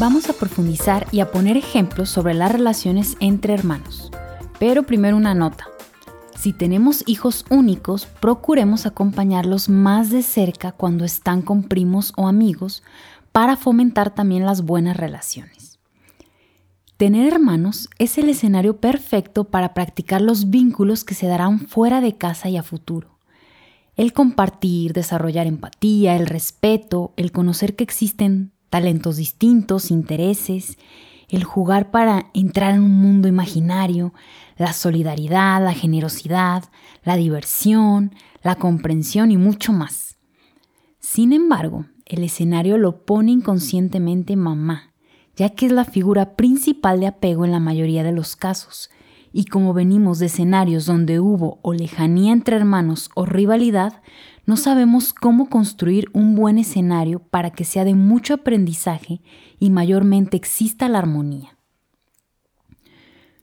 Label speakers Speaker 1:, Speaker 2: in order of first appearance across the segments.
Speaker 1: Vamos a profundizar y a poner ejemplos sobre las relaciones entre hermanos. Pero primero una nota. Si tenemos hijos únicos, procuremos acompañarlos más de cerca cuando están con primos o amigos para fomentar también las buenas relaciones. Tener hermanos es el escenario perfecto para practicar los vínculos que se darán fuera de casa y a futuro. El compartir, desarrollar empatía, el respeto, el conocer que existen talentos distintos, intereses, el jugar para entrar en un mundo imaginario, la solidaridad, la generosidad, la diversión, la comprensión y mucho más. Sin embargo, el escenario lo pone inconscientemente mamá, ya que es la figura principal de apego en la mayoría de los casos, y como venimos de escenarios donde hubo o lejanía entre hermanos o rivalidad, no sabemos cómo construir un buen escenario para que sea de mucho aprendizaje y mayormente exista la armonía.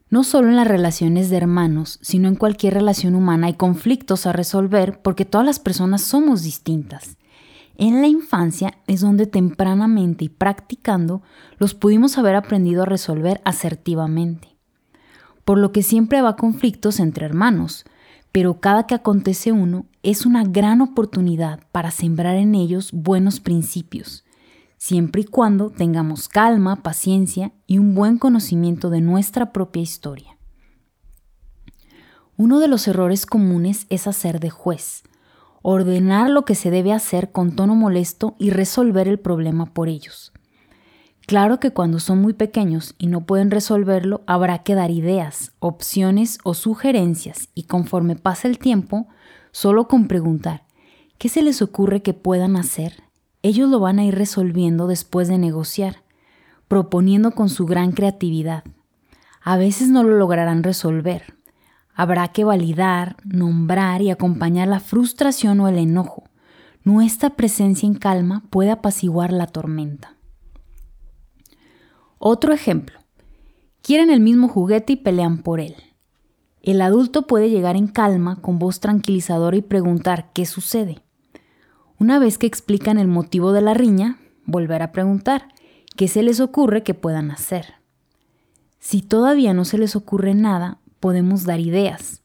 Speaker 1: No solo en las relaciones de hermanos, sino en cualquier relación humana hay conflictos a resolver porque todas las personas somos distintas. En la infancia es donde tempranamente y practicando los pudimos haber aprendido a resolver asertivamente. Por lo que siempre va conflictos entre hermanos, pero cada que acontece uno es una gran oportunidad para sembrar en ellos buenos principios, siempre y cuando tengamos calma, paciencia y un buen conocimiento de nuestra propia historia. Uno de los errores comunes es hacer de juez, ordenar lo que se debe hacer con tono molesto y resolver el problema por ellos. Claro que cuando son muy pequeños y no pueden resolverlo, habrá que dar ideas, opciones o sugerencias y conforme pasa el tiempo, solo con preguntar, ¿qué se les ocurre que puedan hacer? Ellos lo van a ir resolviendo después de negociar, proponiendo con su gran creatividad. A veces no lo lograrán resolver. Habrá que validar, nombrar y acompañar la frustración o el enojo. Nuestra presencia en calma puede apaciguar la tormenta. Otro ejemplo. Quieren el mismo juguete y pelean por él. El adulto puede llegar en calma, con voz tranquilizadora y preguntar qué sucede. Una vez que explican el motivo de la riña, volver a preguntar qué se les ocurre que puedan hacer. Si todavía no se les ocurre nada, podemos dar ideas.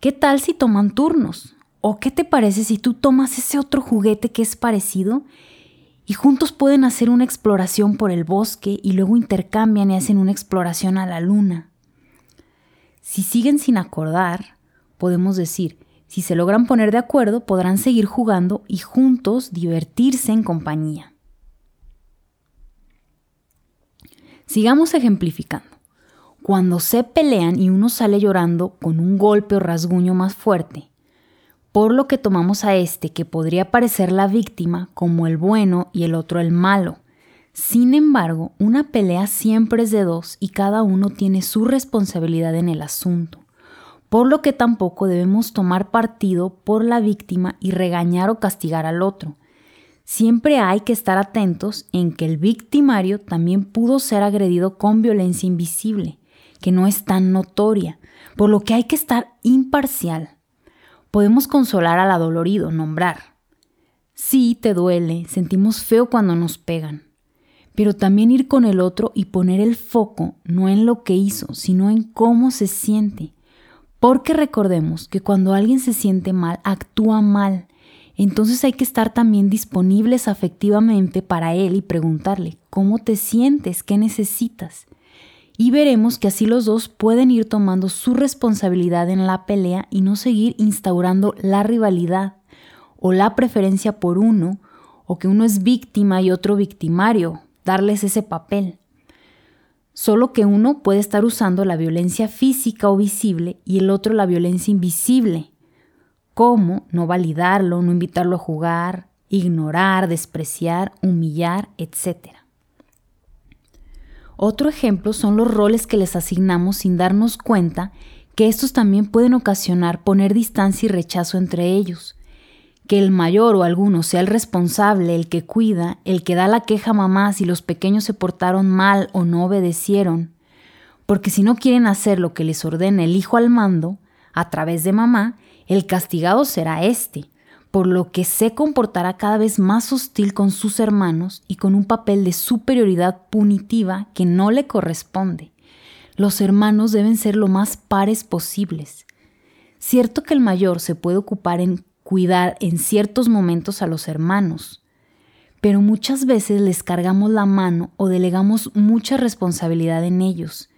Speaker 1: ¿Qué tal si toman turnos? ¿O qué te parece si tú tomas ese otro juguete que es parecido y juntos pueden hacer una exploración por el bosque y luego intercambian y hacen una exploración a la luna. Si siguen sin acordar, podemos decir, si se logran poner de acuerdo, podrán seguir jugando y juntos divertirse en compañía. Sigamos ejemplificando. Cuando se pelean y uno sale llorando con un golpe o rasguño más fuerte, por lo que tomamos a este que podría parecer la víctima como el bueno y el otro el malo. Sin embargo, una pelea siempre es de dos y cada uno tiene su responsabilidad en el asunto, por lo que tampoco debemos tomar partido por la víctima y regañar o castigar al otro. Siempre hay que estar atentos en que el victimario también pudo ser agredido con violencia invisible, que no es tan notoria, por lo que hay que estar imparcial Podemos consolar al adolorido, nombrar. Sí, te duele, sentimos feo cuando nos pegan, pero también ir con el otro y poner el foco no en lo que hizo, sino en cómo se siente. Porque recordemos que cuando alguien se siente mal, actúa mal. Entonces hay que estar también disponibles afectivamente para él y preguntarle, ¿cómo te sientes? ¿Qué necesitas? Y veremos que así los dos pueden ir tomando su responsabilidad en la pelea y no seguir instaurando la rivalidad o la preferencia por uno o que uno es víctima y otro victimario, darles ese papel. Solo que uno puede estar usando la violencia física o visible y el otro la violencia invisible. ¿Cómo? No validarlo, no invitarlo a jugar, ignorar, despreciar, humillar, etc. Otro ejemplo son los roles que les asignamos sin darnos cuenta que estos también pueden ocasionar poner distancia y rechazo entre ellos. Que el mayor o alguno sea el responsable, el que cuida, el que da la queja a mamá si los pequeños se portaron mal o no obedecieron. Porque si no quieren hacer lo que les ordena el hijo al mando, a través de mamá, el castigado será éste, por lo que se comportará cada vez más hostil con sus hermanos y con un papel de superioridad punitiva que no le corresponde. Los hermanos deben ser lo más pares posibles. Cierto que el mayor se puede ocupar en cuidar en ciertos momentos a los hermanos, pero muchas veces les cargamos la mano o delegamos mucha responsabilidad en ellos.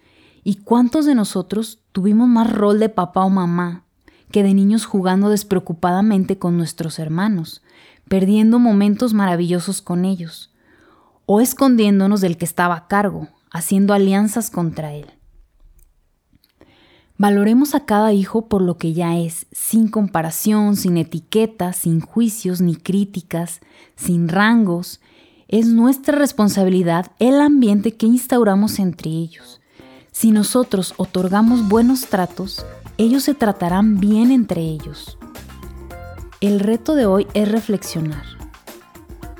Speaker 1: ¿Y cuántos de nosotros tuvimos más rol de papá o mamá que de niños jugando despreocupadamente con nuestros hermanos, perdiendo momentos maravillosos con ellos, o escondiéndonos del que estaba a cargo, haciendo alianzas contra él. Valoremos a cada hijo por lo que ya es, sin comparación, sin etiquetas, sin juicios ni críticas, sin rangos. Es nuestra responsabilidad el ambiente que instauramos entre ellos. Si nosotros otorgamos buenos tratos, ellos se tratarán bien entre ellos. El reto de hoy es reflexionar.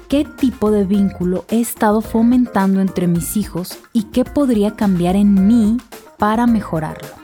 Speaker 1: ¿Qué tipo de vínculo he estado fomentando entre mis hijos y qué podría cambiar en mí para mejorarlo?